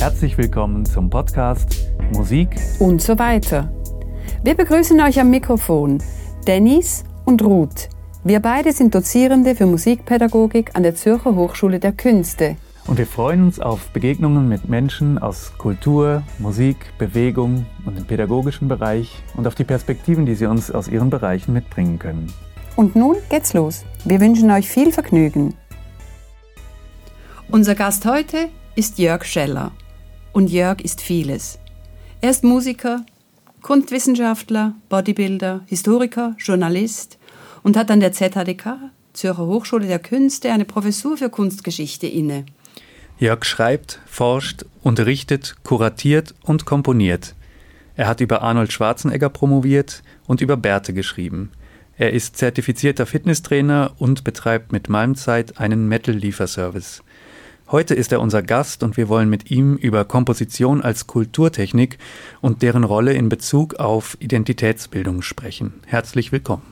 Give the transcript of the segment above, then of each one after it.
Herzlich willkommen zum Podcast Musik und so weiter. Wir begrüßen euch am Mikrofon Dennis und Ruth. Wir beide sind Dozierende für Musikpädagogik an der Zürcher Hochschule der Künste. Und wir freuen uns auf Begegnungen mit Menschen aus Kultur, Musik, Bewegung und dem pädagogischen Bereich und auf die Perspektiven, die sie uns aus ihren Bereichen mitbringen können. Und nun geht's los. Wir wünschen euch viel Vergnügen. Unser Gast heute ist Jörg Scheller. Und Jörg ist vieles. Er ist Musiker, Kunstwissenschaftler, Bodybuilder, Historiker, Journalist und hat an der ZHDK, Zürcher Hochschule der Künste, eine Professur für Kunstgeschichte inne. Jörg schreibt, forscht, unterrichtet, kuratiert und komponiert. Er hat über Arnold Schwarzenegger promoviert und über Bärte geschrieben. Er ist zertifizierter Fitnesstrainer und betreibt mit Malmzeit einen Metal-Lieferservice. Heute ist er unser Gast und wir wollen mit ihm über Komposition als Kulturtechnik und deren Rolle in Bezug auf Identitätsbildung sprechen. Herzlich willkommen.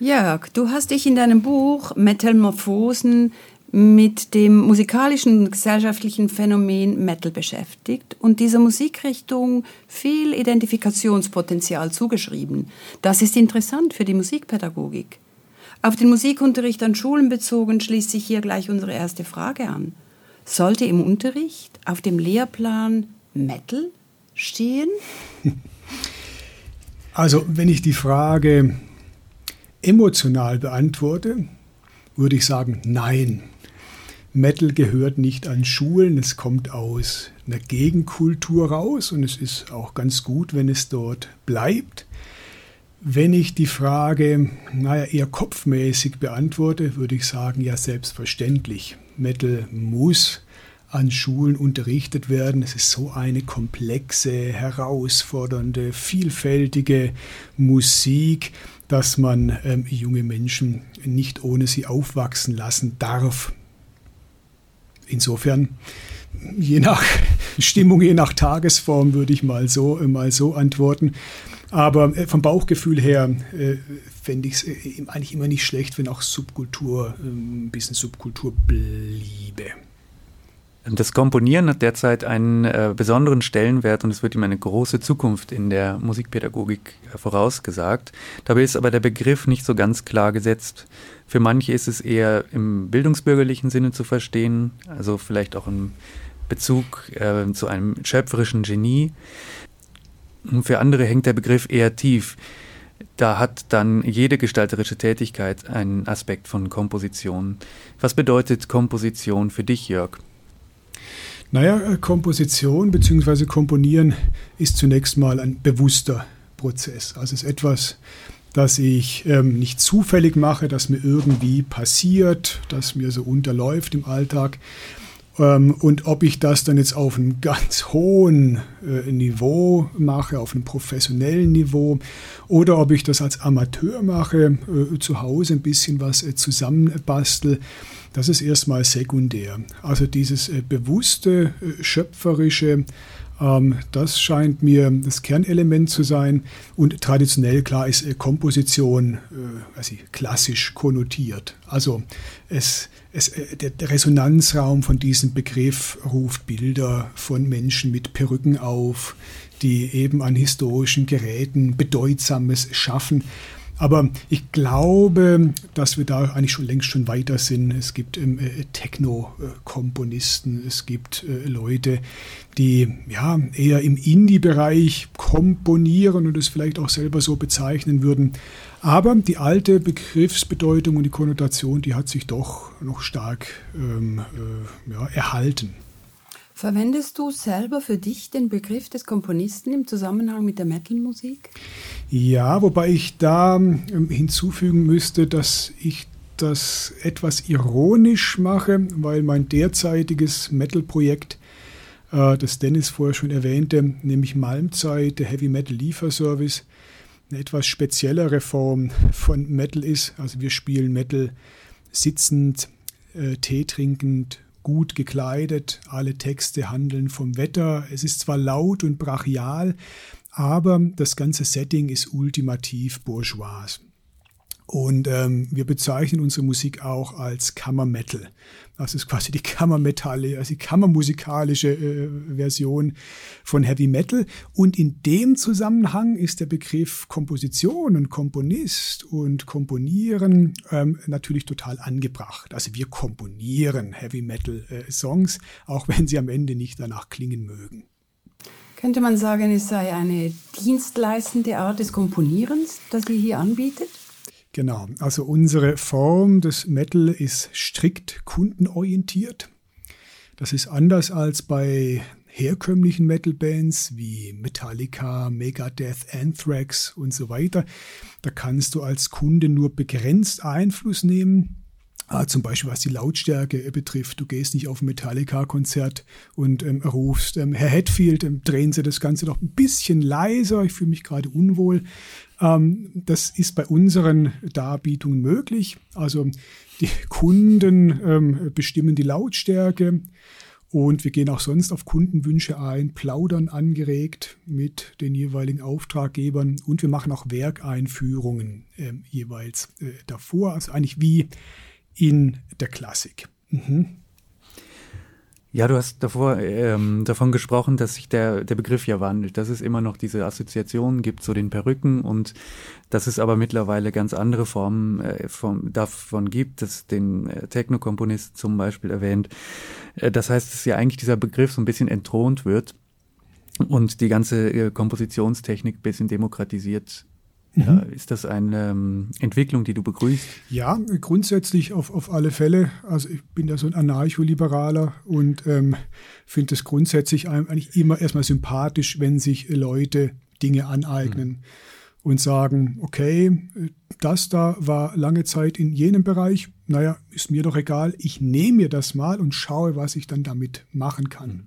Jörg, du hast dich in deinem Buch Metamorphosen mit dem musikalischen und gesellschaftlichen Phänomen Metal beschäftigt und dieser Musikrichtung viel Identifikationspotenzial zugeschrieben. Das ist interessant für die Musikpädagogik. Auf den Musikunterricht an Schulen bezogen schließt sich hier gleich unsere erste Frage an. Sollte im Unterricht auf dem Lehrplan Metal stehen? Also, wenn ich die Frage emotional beantworte, würde ich sagen, nein. Metal gehört nicht an Schulen, es kommt aus einer Gegenkultur raus und es ist auch ganz gut, wenn es dort bleibt. Wenn ich die Frage, naja, eher kopfmäßig beantworte, würde ich sagen, ja, selbstverständlich. Metal muss an Schulen unterrichtet werden. Es ist so eine komplexe, herausfordernde, vielfältige Musik, dass man ähm, junge Menschen nicht ohne sie aufwachsen lassen darf. Insofern, je nach Stimmung, je nach Tagesform würde ich mal so, mal so antworten. Aber äh, vom Bauchgefühl her äh, fände ich es äh, eigentlich immer nicht schlecht, wenn auch Subkultur, ein bisschen Subkultur bliebe. Das Komponieren hat derzeit einen äh, besonderen Stellenwert und es wird ihm eine große Zukunft in der Musikpädagogik äh, vorausgesagt. Dabei ist aber der Begriff nicht so ganz klar gesetzt. Für manche ist es eher im bildungsbürgerlichen Sinne zu verstehen, also vielleicht auch im Bezug äh, zu einem schöpferischen Genie. Und für andere hängt der Begriff eher tief. Da hat dann jede gestalterische Tätigkeit einen Aspekt von Komposition. Was bedeutet Komposition für dich, Jörg? Naja, äh, Komposition bzw. Komponieren ist zunächst mal ein bewusster Prozess. Also es ist etwas, das ich ähm, nicht zufällig mache, das mir irgendwie passiert, das mir so unterläuft im Alltag, und ob ich das dann jetzt auf einem ganz hohen äh, Niveau mache, auf einem professionellen Niveau, oder ob ich das als Amateur mache, äh, zu Hause ein bisschen was äh, zusammenbastel, das ist erstmal sekundär. Also dieses bewusste, schöpferische, ähm, das scheint mir das Kernelement zu sein. Und traditionell, klar, ist Komposition also klassisch konnotiert. Also es es, äh, der, der Resonanzraum von diesem Begriff ruft Bilder von Menschen mit Perücken auf, die eben an historischen Geräten Bedeutsames schaffen. Aber ich glaube, dass wir da eigentlich schon längst schon weiter sind. Es gibt ähm, äh, Techno-Komponisten, es gibt äh, Leute, die ja eher im Indie-Bereich komponieren und es vielleicht auch selber so bezeichnen würden. Aber die alte Begriffsbedeutung und die Konnotation, die hat sich doch noch stark ähm, äh, ja, erhalten. Verwendest du selber für dich den Begriff des Komponisten im Zusammenhang mit der Metal-Musik? Ja, wobei ich da ähm, hinzufügen müsste, dass ich das etwas ironisch mache, weil mein derzeitiges Metal-Projekt, äh, das Dennis vorher schon erwähnte, nämlich Malmzeit, der Heavy Metal Lieferservice, eine etwas speziellere Form von Metal ist. Also wir spielen Metal sitzend, äh, Tee trinkend, gut gekleidet. Alle Texte handeln vom Wetter. Es ist zwar laut und brachial, aber das ganze Setting ist ultimativ bourgeois. Und ähm, wir bezeichnen unsere Musik auch als Kammermetal. Das ist quasi die Kammermetalle, also die kammermusikalische äh, Version von Heavy Metal. Und in dem Zusammenhang ist der Begriff Komposition und Komponist und Komponieren ähm, natürlich total angebracht. Also wir komponieren Heavy Metal äh, Songs, auch wenn sie am Ende nicht danach klingen mögen. Könnte man sagen, es sei eine dienstleistende Art des Komponierens, das ihr hier anbietet? Genau, also unsere Form des Metal ist strikt kundenorientiert. Das ist anders als bei herkömmlichen Metal-Bands wie Metallica, Megadeth, Anthrax und so weiter. Da kannst du als Kunde nur begrenzt Einfluss nehmen. Ah, zum Beispiel was die Lautstärke betrifft. Du gehst nicht auf ein Metallica-Konzert und ähm, rufst, ähm, Herr Hetfield, ähm, drehen Sie das Ganze doch ein bisschen leiser, ich fühle mich gerade unwohl. Ähm, das ist bei unseren Darbietungen möglich. Also die Kunden ähm, bestimmen die Lautstärke und wir gehen auch sonst auf Kundenwünsche ein, plaudern angeregt mit den jeweiligen Auftraggebern und wir machen auch Werkeinführungen äh, jeweils äh, davor. Also eigentlich wie in der Klassik. Mhm. Ja, du hast davor ähm, davon gesprochen, dass sich der, der Begriff ja wandelt, dass es immer noch diese Assoziationen gibt zu den Perücken und dass es aber mittlerweile ganz andere Formen äh, von, davon gibt, dass den äh, Techno-Komponist zum Beispiel erwähnt. Äh, das heißt, dass ja eigentlich dieser Begriff so ein bisschen entthront wird und die ganze äh, Kompositionstechnik bisschen demokratisiert ja, mhm. ist das eine ähm, Entwicklung, die du begrüßt? Ja, grundsätzlich auf, auf alle Fälle. Also ich bin da so ein Anarcholiberaler und ähm, finde es grundsätzlich eigentlich immer erstmal sympathisch, wenn sich Leute Dinge aneignen mhm. und sagen, okay, das da war lange Zeit in jenem Bereich, naja, ist mir doch egal, ich nehme mir das mal und schaue, was ich dann damit machen kann. Mhm.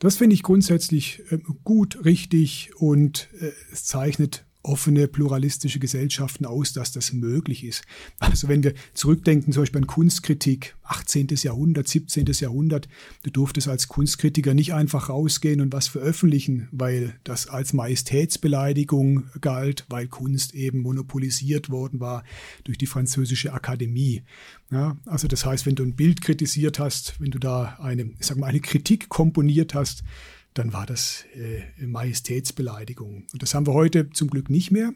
Das finde ich grundsätzlich äh, gut, richtig und äh, es zeichnet offene, pluralistische Gesellschaften aus, dass das möglich ist. Also wenn wir zurückdenken, zum Beispiel an Kunstkritik, 18. Jahrhundert, 17. Jahrhundert, du durftest als Kunstkritiker nicht einfach rausgehen und was veröffentlichen, weil das als Majestätsbeleidigung galt, weil Kunst eben monopolisiert worden war durch die französische Akademie. Ja, also das heißt, wenn du ein Bild kritisiert hast, wenn du da eine, ich sag mal, eine Kritik komponiert hast, dann war das äh, Majestätsbeleidigung. Und das haben wir heute zum Glück nicht mehr.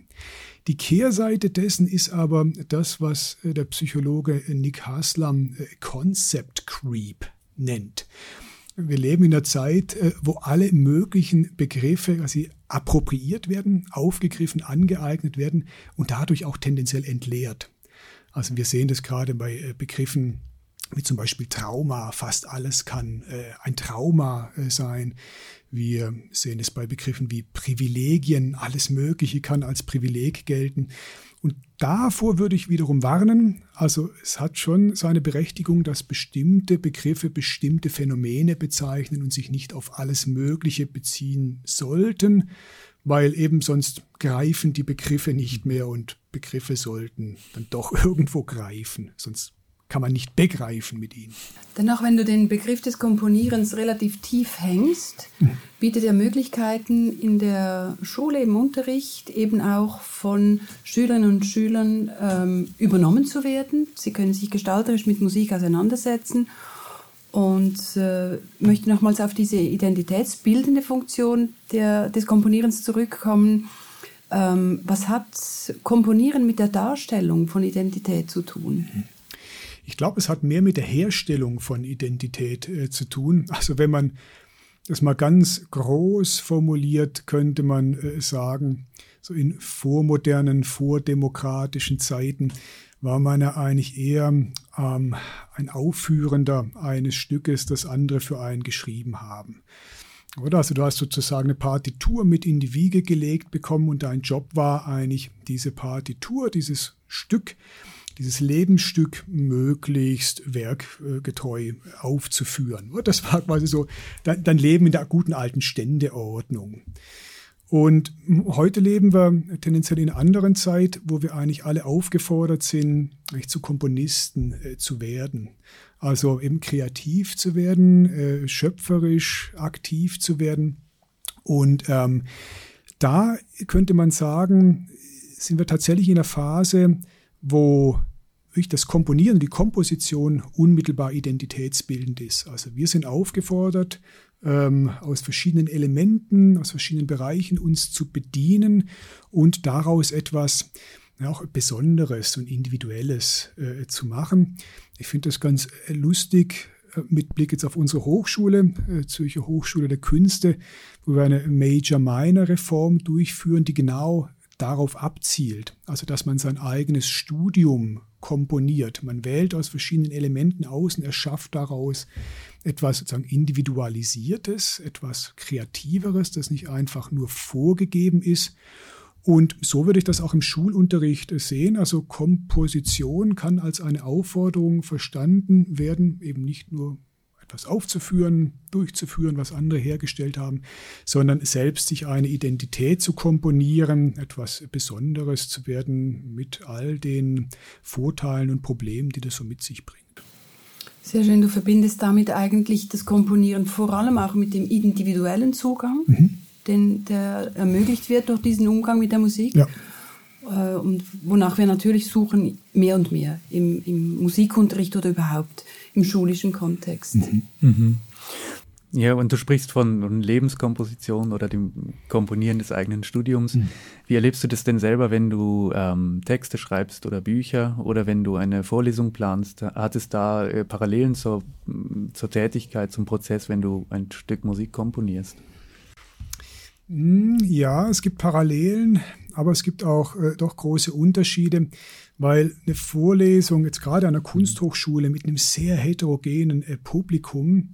Die Kehrseite dessen ist aber das, was äh, der Psychologe Nick Haslam äh, Concept Creep nennt. Wir leben in einer Zeit, äh, wo alle möglichen Begriffe quasi appropriiert werden, aufgegriffen, angeeignet werden und dadurch auch tendenziell entleert. Also wir sehen das gerade bei Begriffen wie zum Beispiel Trauma, fast alles kann äh, ein Trauma äh, sein. Wir sehen es bei Begriffen wie Privilegien, alles Mögliche kann als Privileg gelten. Und davor würde ich wiederum warnen. Also es hat schon seine Berechtigung, dass bestimmte Begriffe bestimmte Phänomene bezeichnen und sich nicht auf alles Mögliche beziehen sollten, weil eben sonst greifen die Begriffe nicht mehr und Begriffe sollten dann doch irgendwo greifen, sonst kann man nicht begreifen mit ihnen. Dennoch, wenn du den Begriff des Komponierens relativ tief hängst, bietet er Möglichkeiten in der Schule, im Unterricht eben auch von Schülerinnen und Schülern ähm, übernommen zu werden. Sie können sich gestalterisch mit Musik auseinandersetzen und äh, möchte nochmals auf diese identitätsbildende Funktion der, des Komponierens zurückkommen. Ähm, was hat Komponieren mit der Darstellung von Identität zu tun? Mhm. Ich glaube, es hat mehr mit der Herstellung von Identität äh, zu tun. Also wenn man das mal ganz groß formuliert, könnte man äh, sagen, so in vormodernen, vordemokratischen Zeiten war man ja eigentlich eher ähm, ein Aufführender eines Stückes, das andere für einen geschrieben haben. Oder? Also du hast sozusagen eine Partitur mit in die Wiege gelegt bekommen und dein Job war eigentlich diese Partitur, dieses Stück dieses Lebensstück möglichst werkgetreu aufzuführen. Das war quasi so dein Leben in der guten alten Ständeordnung. Und heute leben wir tendenziell in einer anderen Zeit, wo wir eigentlich alle aufgefordert sind, eigentlich zu Komponisten äh, zu werden. Also eben kreativ zu werden, äh, schöpferisch aktiv zu werden. Und ähm, da könnte man sagen, sind wir tatsächlich in einer Phase, wo das Komponieren, die Komposition unmittelbar identitätsbildend ist. Also wir sind aufgefordert, ähm, aus verschiedenen Elementen, aus verschiedenen Bereichen uns zu bedienen und daraus etwas ja, auch Besonderes und Individuelles äh, zu machen. Ich finde das ganz äh, lustig äh, mit Blick jetzt auf unsere Hochschule, äh, Zürcher Hochschule der Künste, wo wir eine Major-Minor-Reform durchführen, die genau darauf abzielt. Also, dass man sein eigenes Studium komponiert. Man wählt aus verschiedenen Elementen aus und erschafft daraus etwas sozusagen Individualisiertes, etwas Kreativeres, das nicht einfach nur vorgegeben ist. Und so würde ich das auch im Schulunterricht sehen. Also Komposition kann als eine Aufforderung verstanden werden, eben nicht nur etwas aufzuführen, durchzuführen, was andere hergestellt haben, sondern selbst sich eine Identität zu komponieren, etwas Besonderes zu werden mit all den Vorteilen und Problemen, die das so mit sich bringt. Sehr schön, du verbindest damit eigentlich das Komponieren vor allem auch mit dem individuellen Zugang, mhm. den, der ermöglicht wird durch diesen Umgang mit der Musik. Ja. Äh, und wonach wir natürlich suchen, mehr und mehr im, im Musikunterricht oder überhaupt im schulischen Kontext. Mhm. Mhm. Ja, und du sprichst von Lebenskomposition oder dem Komponieren des eigenen Studiums. Mhm. Wie erlebst du das denn selber, wenn du ähm, Texte schreibst oder Bücher oder wenn du eine Vorlesung planst? Hat es da äh, Parallelen zur, zur Tätigkeit, zum Prozess, wenn du ein Stück Musik komponierst? Hm, ja, es gibt Parallelen, aber es gibt auch äh, doch große Unterschiede, weil eine Vorlesung jetzt gerade an einer Kunsthochschule mit einem sehr heterogenen äh, Publikum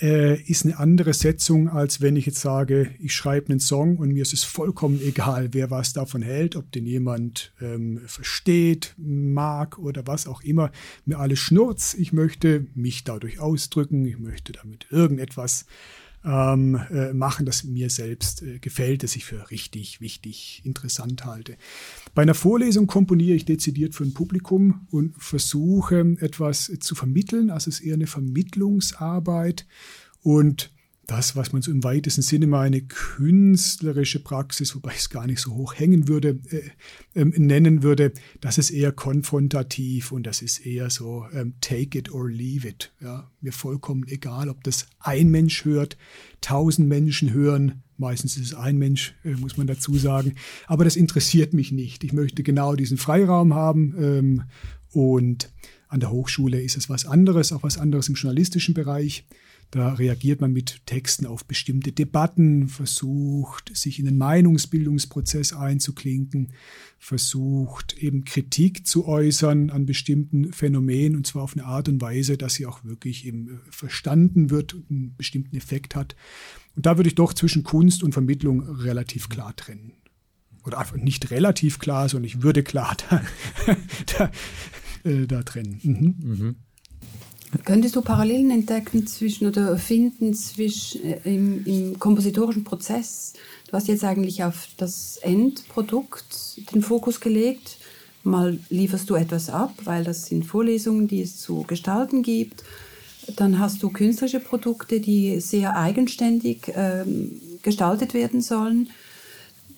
äh, ist eine andere Setzung, als wenn ich jetzt sage, ich schreibe einen Song und mir ist es vollkommen egal, wer was davon hält, ob den jemand ähm, versteht, mag oder was auch immer. Mir alles schnurz. Ich möchte mich dadurch ausdrücken. Ich möchte damit irgendetwas ähm, äh, machen, das mir selbst äh, gefällt, das ich für richtig, wichtig, interessant halte. Bei einer Vorlesung komponiere ich dezidiert für ein Publikum und versuche etwas zu vermitteln. Also es ist eher eine Vermittlungsarbeit und das, was man so im weitesten Sinne mal eine künstlerische Praxis, wobei ich es gar nicht so hoch hängen würde, äh, ähm, nennen würde, das ist eher konfrontativ und das ist eher so ähm, take it or leave it. Ja, mir vollkommen egal, ob das ein Mensch hört, tausend Menschen hören, meistens ist es ein Mensch, äh, muss man dazu sagen, aber das interessiert mich nicht. Ich möchte genau diesen Freiraum haben ähm, und an der Hochschule ist es was anderes, auch was anderes im journalistischen Bereich. Da reagiert man mit Texten auf bestimmte Debatten, versucht, sich in den Meinungsbildungsprozess einzuklinken, versucht eben Kritik zu äußern an bestimmten Phänomenen und zwar auf eine Art und Weise, dass sie auch wirklich eben äh, verstanden wird und einen bestimmten Effekt hat. Und da würde ich doch zwischen Kunst und Vermittlung relativ klar trennen. Oder einfach nicht relativ klar, sondern ich würde klar da, da, äh, da trennen. Mhm. Mhm. Könntest du Parallelen entdecken zwischen oder finden zwischen äh, im, im, kompositorischen Prozess? Du hast jetzt eigentlich auf das Endprodukt den Fokus gelegt. Mal lieferst du etwas ab, weil das sind Vorlesungen, die es zu gestalten gibt. Dann hast du künstlerische Produkte, die sehr eigenständig ähm, gestaltet werden sollen.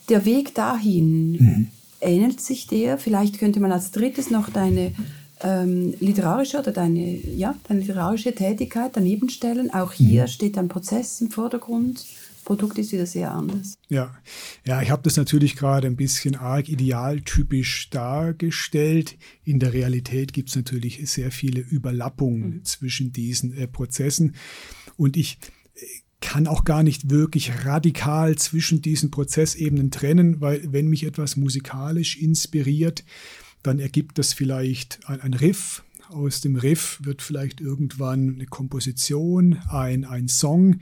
Der Weg dahin, mhm. ähnelt sich der? Vielleicht könnte man als drittes noch deine ähm, literarische oder deine, ja, deine literarische Tätigkeit daneben stellen. Auch hier mhm. steht ein Prozess im Vordergrund. Produkt ist wieder sehr anders. Ja, ja ich habe das natürlich gerade ein bisschen arg idealtypisch dargestellt. In der Realität gibt es natürlich sehr viele Überlappungen mhm. zwischen diesen äh, Prozessen. Und ich äh, kann auch gar nicht wirklich radikal zwischen diesen Prozessebenen trennen, weil wenn mich etwas musikalisch inspiriert, dann ergibt das vielleicht ein, ein Riff. Aus dem Riff wird vielleicht irgendwann eine Komposition, ein, ein Song.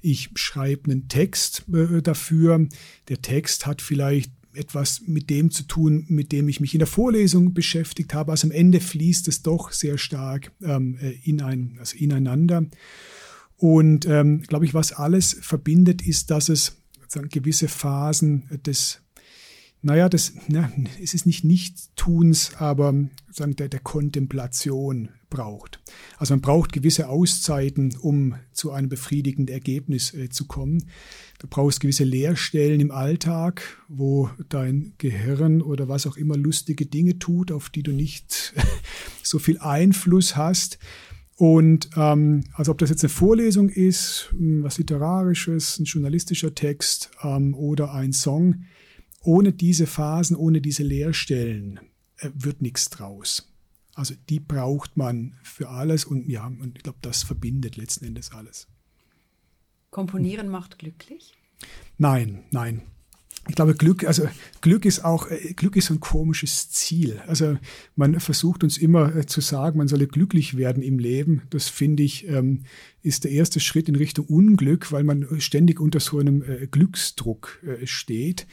Ich schreibe einen Text äh, dafür. Der Text hat vielleicht etwas mit dem zu tun, mit dem ich mich in der Vorlesung beschäftigt habe. Also am Ende fließt es doch sehr stark ähm, äh, in ein, also ineinander. Und ähm, glaube ich, was alles verbindet, ist, dass es gewisse Phasen des naja, das, na, es ist nicht Nichtstuns, aber sagen, der, der Kontemplation braucht. Also man braucht gewisse Auszeiten, um zu einem befriedigenden Ergebnis äh, zu kommen. Du brauchst gewisse Leerstellen im Alltag, wo dein Gehirn oder was auch immer lustige Dinge tut, auf die du nicht so viel Einfluss hast. Und ähm, also ob das jetzt eine Vorlesung ist, was literarisches, ein journalistischer Text ähm, oder ein Song, ohne diese Phasen, ohne diese Leerstellen äh, wird nichts draus. Also die braucht man für alles und ja, und ich glaube, das verbindet letzten Endes alles. Komponieren macht glücklich? Nein, nein. Ich glaube, Glück, also Glück ist auch, äh, Glück ist so ein komisches Ziel. Also man versucht uns immer äh, zu sagen, man solle glücklich werden im Leben. Das finde ich, ähm, ist der erste Schritt in Richtung Unglück, weil man ständig unter so einem Glücksdruck steht.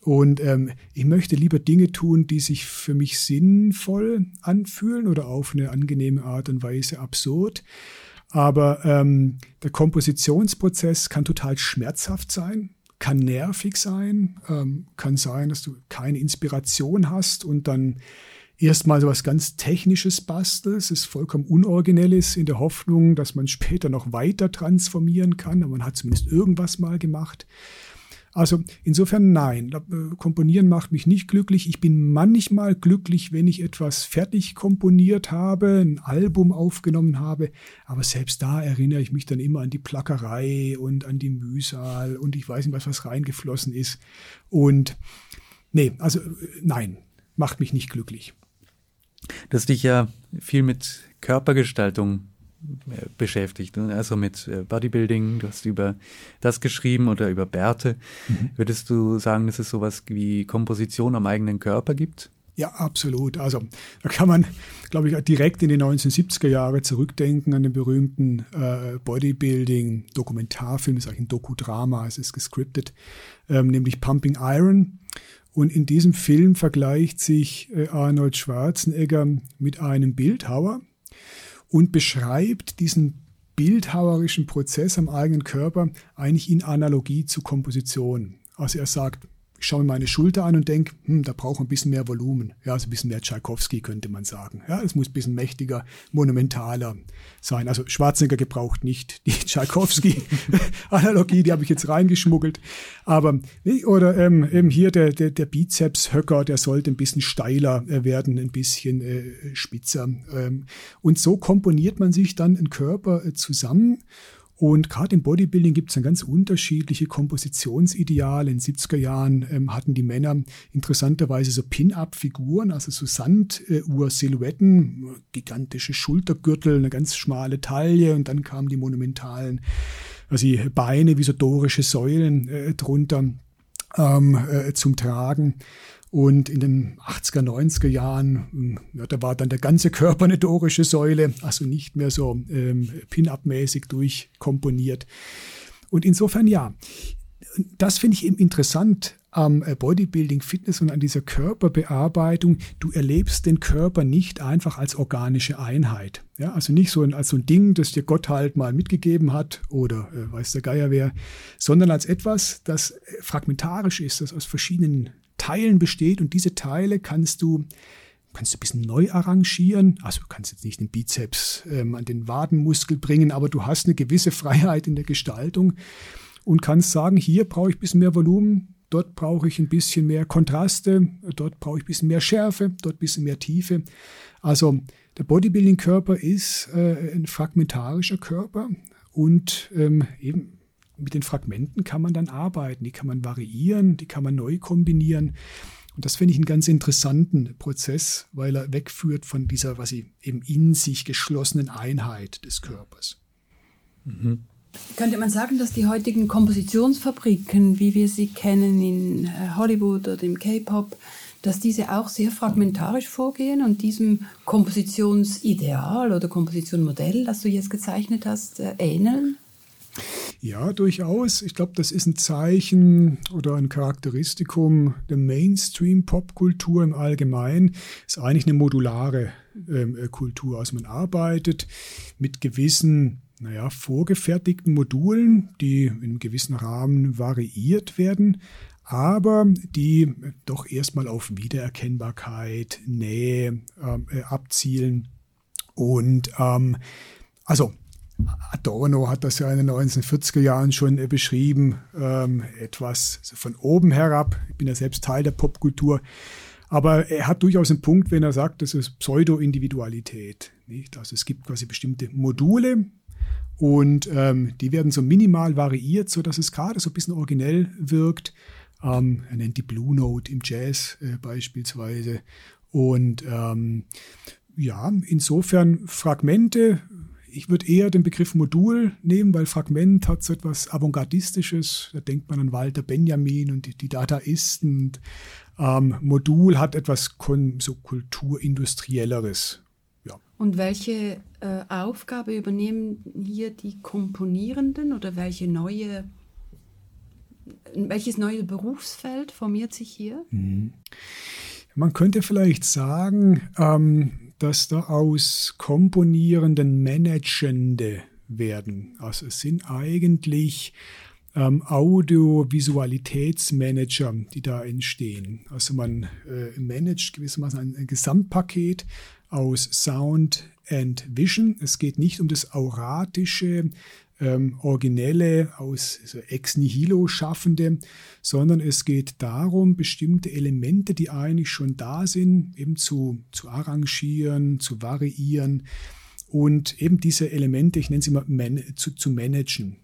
Und ähm, ich möchte lieber Dinge tun, die sich für mich sinnvoll anfühlen oder auf eine angenehme Art und Weise absurd. Aber ähm, der Kompositionsprozess kann total schmerzhaft sein, kann nervig sein, ähm, kann sein, dass du keine Inspiration hast und dann erstmal so was ganz Technisches bastelst, ist vollkommen Unoriginelles in der Hoffnung, dass man später noch weiter transformieren kann, aber man hat zumindest irgendwas mal gemacht. Also insofern nein, äh, komponieren macht mich nicht glücklich. Ich bin manchmal glücklich, wenn ich etwas fertig komponiert habe, ein Album aufgenommen habe, aber selbst da erinnere ich mich dann immer an die Plackerei und an die Mühsal und ich weiß nicht, was was reingeflossen ist. Und nee, also äh, nein, macht mich nicht glücklich. Du hast dich ja viel mit Körpergestaltung beschäftigt. Ne? Also mit äh, Bodybuilding, du hast über das geschrieben oder über Bärte. Mhm. Würdest du sagen, dass es sowas wie Komposition am eigenen Körper gibt? Ja, absolut. Also da kann man, glaube ich, direkt in die 1970er Jahre zurückdenken an den berühmten äh, Bodybuilding-Dokumentarfilm, ist eigentlich ein Dokudrama, es ist gescriptet, ähm, nämlich Pumping Iron. Und in diesem Film vergleicht sich äh, Arnold Schwarzenegger mit einem Bildhauer, und beschreibt diesen bildhauerischen Prozess am eigenen Körper eigentlich in Analogie zu Komposition. Also er sagt, ich schaue mir meine Schulter an und denke, hm, da braucht man ein bisschen mehr Volumen. Ja, also ein bisschen mehr Tchaikovsky könnte man sagen. Ja, es muss ein bisschen mächtiger, monumentaler sein. Also Schwarzenegger gebraucht nicht die Tchaikovsky-Analogie, die habe ich jetzt reingeschmuggelt. Aber, oder ähm, eben hier der, der, der Bizeps-Höcker, der sollte ein bisschen steiler äh, werden, ein bisschen äh, spitzer. Ähm, und so komponiert man sich dann einen Körper äh, zusammen und gerade im Bodybuilding gibt es dann ganz unterschiedliche Kompositionsideale. In den 70er Jahren ähm, hatten die Männer interessanterweise so Pin-Up-Figuren, also so Sanduhr-Silhouetten, gigantische Schultergürtel, eine ganz schmale Taille und dann kamen die monumentalen also die Beine wie so dorische Säulen äh, drunter ähm, äh, zum Tragen. Und in den 80er, 90er Jahren, hm, ja, da war dann der ganze Körper eine dorische Säule, also nicht mehr so ähm, Pin-Up-mäßig durchkomponiert. Und insofern ja, das finde ich eben interessant am äh, Bodybuilding, Fitness und an dieser Körperbearbeitung. Du erlebst den Körper nicht einfach als organische Einheit. Ja, also nicht so ein, als so ein Ding, das dir Gott halt mal mitgegeben hat oder äh, weiß der Geier wer, sondern als etwas, das äh, fragmentarisch ist, das aus verschiedenen Teilen besteht und diese Teile kannst du kannst du ein bisschen neu arrangieren. Also du kannst jetzt nicht den Bizeps ähm, an den Wadenmuskel bringen, aber du hast eine gewisse Freiheit in der Gestaltung und kannst sagen, hier brauche ich ein bisschen mehr Volumen, dort brauche ich ein bisschen mehr Kontraste, dort brauche ich ein bisschen mehr Schärfe, dort ein bisschen mehr Tiefe. Also der Bodybuilding-Körper ist äh, ein fragmentarischer Körper und ähm, eben mit den Fragmenten kann man dann arbeiten, die kann man variieren, die kann man neu kombinieren. Und das finde ich einen ganz interessanten Prozess, weil er wegführt von dieser, was sie eben in sich geschlossenen Einheit des Körpers. Mhm. Könnte man sagen, dass die heutigen Kompositionsfabriken, wie wir sie kennen in äh, Hollywood oder im K-Pop, dass diese auch sehr fragmentarisch vorgehen und diesem Kompositionsideal oder Kompositionmodell, das du jetzt gezeichnet hast, äh, ähneln? Ja, durchaus. Ich glaube, das ist ein Zeichen oder ein Charakteristikum der Mainstream-Popkultur im Allgemeinen. Ist eigentlich eine modulare ähm, äh, Kultur. Also man arbeitet mit gewissen, naja, vorgefertigten Modulen, die in einem gewissen Rahmen variiert werden, aber die doch erstmal auf Wiedererkennbarkeit, Nähe ähm, äh, abzielen. Und ähm, also Adorno hat das ja in den 1940er Jahren schon äh, beschrieben, ähm, etwas von oben herab. Ich bin ja selbst Teil der Popkultur. Aber er hat durchaus einen Punkt, wenn er sagt, das ist Pseudo-Individualität. Also es gibt quasi bestimmte Module und ähm, die werden so minimal variiert, so dass es gerade so ein bisschen originell wirkt. Ähm, er nennt die Blue Note im Jazz äh, beispielsweise. Und ähm, ja, insofern Fragmente ich würde eher den Begriff Modul nehmen, weil Fragment hat so etwas Avantgardistisches. Da denkt man an Walter Benjamin und die, die Dadaisten. Ähm, Modul hat etwas so kulturindustrielleres. Ja. Und welche äh, Aufgabe übernehmen hier die Komponierenden oder welche neue, welches neue Berufsfeld formiert sich hier? Mhm. Man könnte vielleicht sagen, ähm, dass da aus komponierenden Managende werden. Also es sind eigentlich ähm, Audiovisualitätsmanager, die da entstehen. Also man äh, managt gewissermaßen ein, ein Gesamtpaket aus Sound and Vision. Es geht nicht um das auratische, ähm, originelle, aus also ex nihilo schaffende, sondern es geht darum, bestimmte Elemente, die eigentlich schon da sind, eben zu, zu arrangieren, zu variieren und eben diese Elemente, ich nenne sie mal, man, zu, zu managen.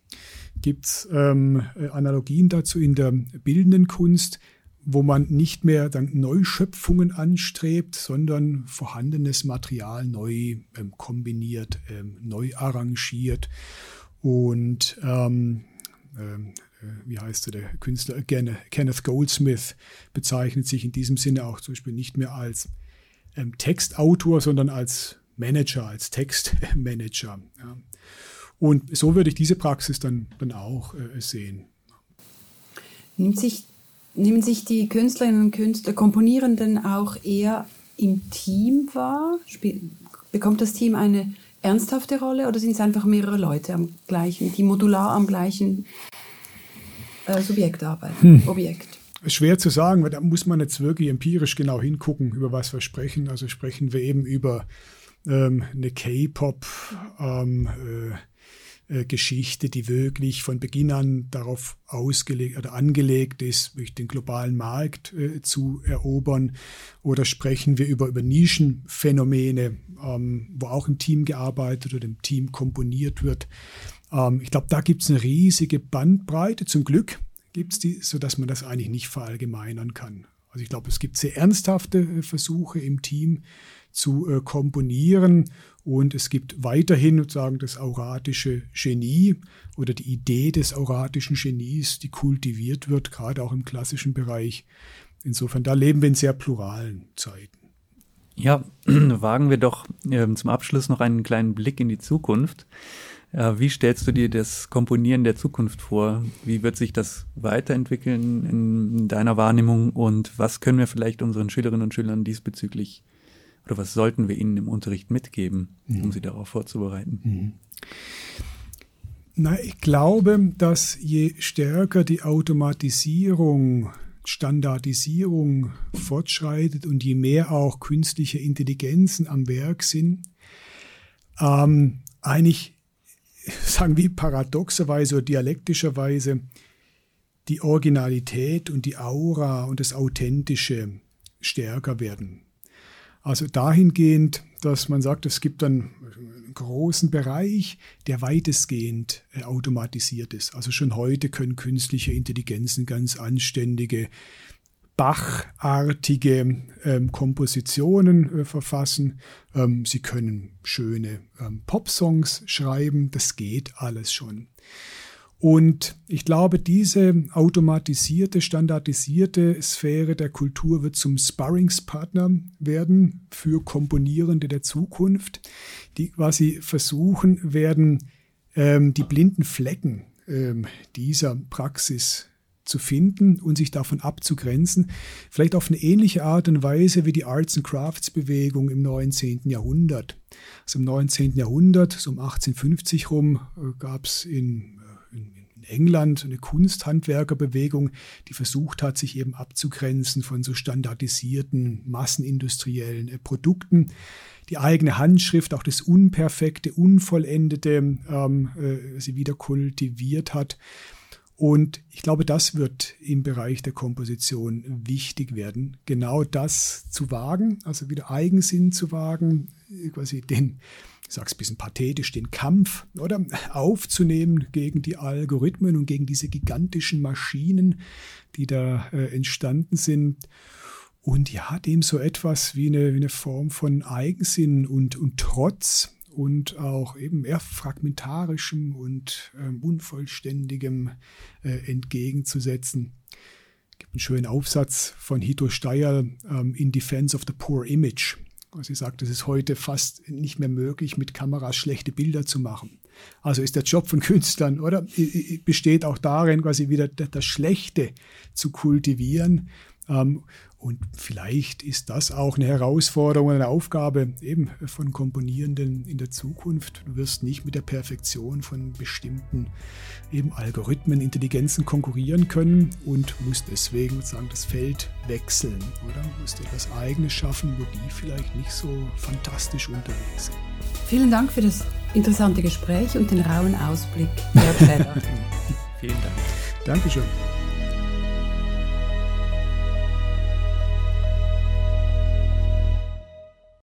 Gibt es ähm, Analogien dazu in der bildenden Kunst, wo man nicht mehr dann Neuschöpfungen anstrebt, sondern vorhandenes Material neu ähm, kombiniert, ähm, neu arrangiert und ähm, ähm, äh, wie heißt der, der Künstler, Kenneth Goldsmith bezeichnet sich in diesem Sinne auch zum Beispiel nicht mehr als ähm, Textautor, sondern als Manager, als Textmanager. Ja. Und so würde ich diese Praxis dann, dann auch äh, sehen. Nimmt sich, nehmen sich die Künstlerinnen und Künstler, Komponierenden auch eher im Team wahr? Spiel, bekommt das Team eine ernsthafte Rolle oder sind es einfach mehrere Leute am gleichen, die modular am gleichen äh, Subjekt arbeiten, hm. Objekt? Schwer zu sagen, weil da muss man jetzt wirklich empirisch genau hingucken, über was wir sprechen. Also sprechen wir eben über ähm, eine K-Pop, ähm, äh, äh, Geschichte, die wirklich von Beginn an darauf ausgelegt oder angelegt ist, den globalen Markt äh, zu erobern? Oder sprechen wir über, über Nischenphänomene, ähm, wo auch im Team gearbeitet oder im Team komponiert wird? Ähm, ich glaube, da gibt es eine riesige Bandbreite. Zum Glück gibt es die, sodass man das eigentlich nicht verallgemeinern kann. Also ich glaube, es gibt sehr ernsthafte äh, Versuche im Team zu komponieren und es gibt weiterhin sozusagen das auratische Genie oder die Idee des auratischen Genies, die kultiviert wird, gerade auch im klassischen Bereich. Insofern, da leben wir in sehr pluralen Zeiten. Ja, wagen wir doch äh, zum Abschluss noch einen kleinen Blick in die Zukunft. Äh, wie stellst du dir das Komponieren der Zukunft vor? Wie wird sich das weiterentwickeln in deiner Wahrnehmung und was können wir vielleicht unseren Schülerinnen und Schülern diesbezüglich oder was sollten wir ihnen im Unterricht mitgeben, mhm. um sie darauf vorzubereiten? Mhm. Na, ich glaube, dass je stärker die Automatisierung, Standardisierung fortschreitet und je mehr auch künstliche Intelligenzen am Werk sind, ähm, eigentlich, sagen wir paradoxerweise oder dialektischerweise, die Originalität und die Aura und das Authentische stärker werden. Also dahingehend, dass man sagt, es gibt dann einen großen Bereich, der weitestgehend äh, automatisiert ist. Also schon heute können künstliche Intelligenzen ganz anständige Bachartige ähm, Kompositionen äh, verfassen. Ähm, sie können schöne ähm, Popsongs schreiben. Das geht alles schon. Und ich glaube, diese automatisierte, standardisierte Sphäre der Kultur wird zum Sparringspartner werden für Komponierende der Zukunft, die quasi versuchen werden, ähm, die blinden Flecken ähm, dieser Praxis zu finden und sich davon abzugrenzen, vielleicht auf eine ähnliche Art und Weise wie die Arts and Crafts Bewegung im 19. Jahrhundert. Also im 19. Jahrhundert, so um 1850 rum, äh, gab es in England eine Kunsthandwerkerbewegung, die versucht hat, sich eben abzugrenzen von so standardisierten massenindustriellen äh, Produkten. Die eigene Handschrift, auch das Unperfekte, Unvollendete, ähm, äh, sie wieder kultiviert hat. Und ich glaube, das wird im Bereich der Komposition wichtig werden, genau das zu wagen, also wieder Eigensinn zu wagen, quasi den, ich sage es ein bisschen pathetisch, den Kampf oder aufzunehmen gegen die Algorithmen und gegen diese gigantischen Maschinen, die da äh, entstanden sind. Und ja, dem so etwas wie eine, wie eine Form von Eigensinn und, und Trotz und auch eben eher fragmentarischem und ähm, unvollständigem äh, entgegenzusetzen. Es gibt einen schönen Aufsatz von Hito Steyer ähm, in Defense of the Poor Image. Sie sagt, es ist heute fast nicht mehr möglich, mit Kameras schlechte Bilder zu machen. Also ist der Job von Künstlern, oder? Besteht auch darin, quasi wieder das Schlechte zu kultivieren und vielleicht ist das auch eine Herausforderung, eine Aufgabe eben von Komponierenden in der Zukunft. Du wirst nicht mit der Perfektion von bestimmten eben Algorithmen, Intelligenzen konkurrieren können und musst deswegen sozusagen das Feld wechseln oder musst etwas Eigenes schaffen, wo die vielleicht nicht so fantastisch unterwegs sind. Vielen Dank für das interessante Gespräch und den rauen Ausblick, Jörg Vielen Dank. Dankeschön.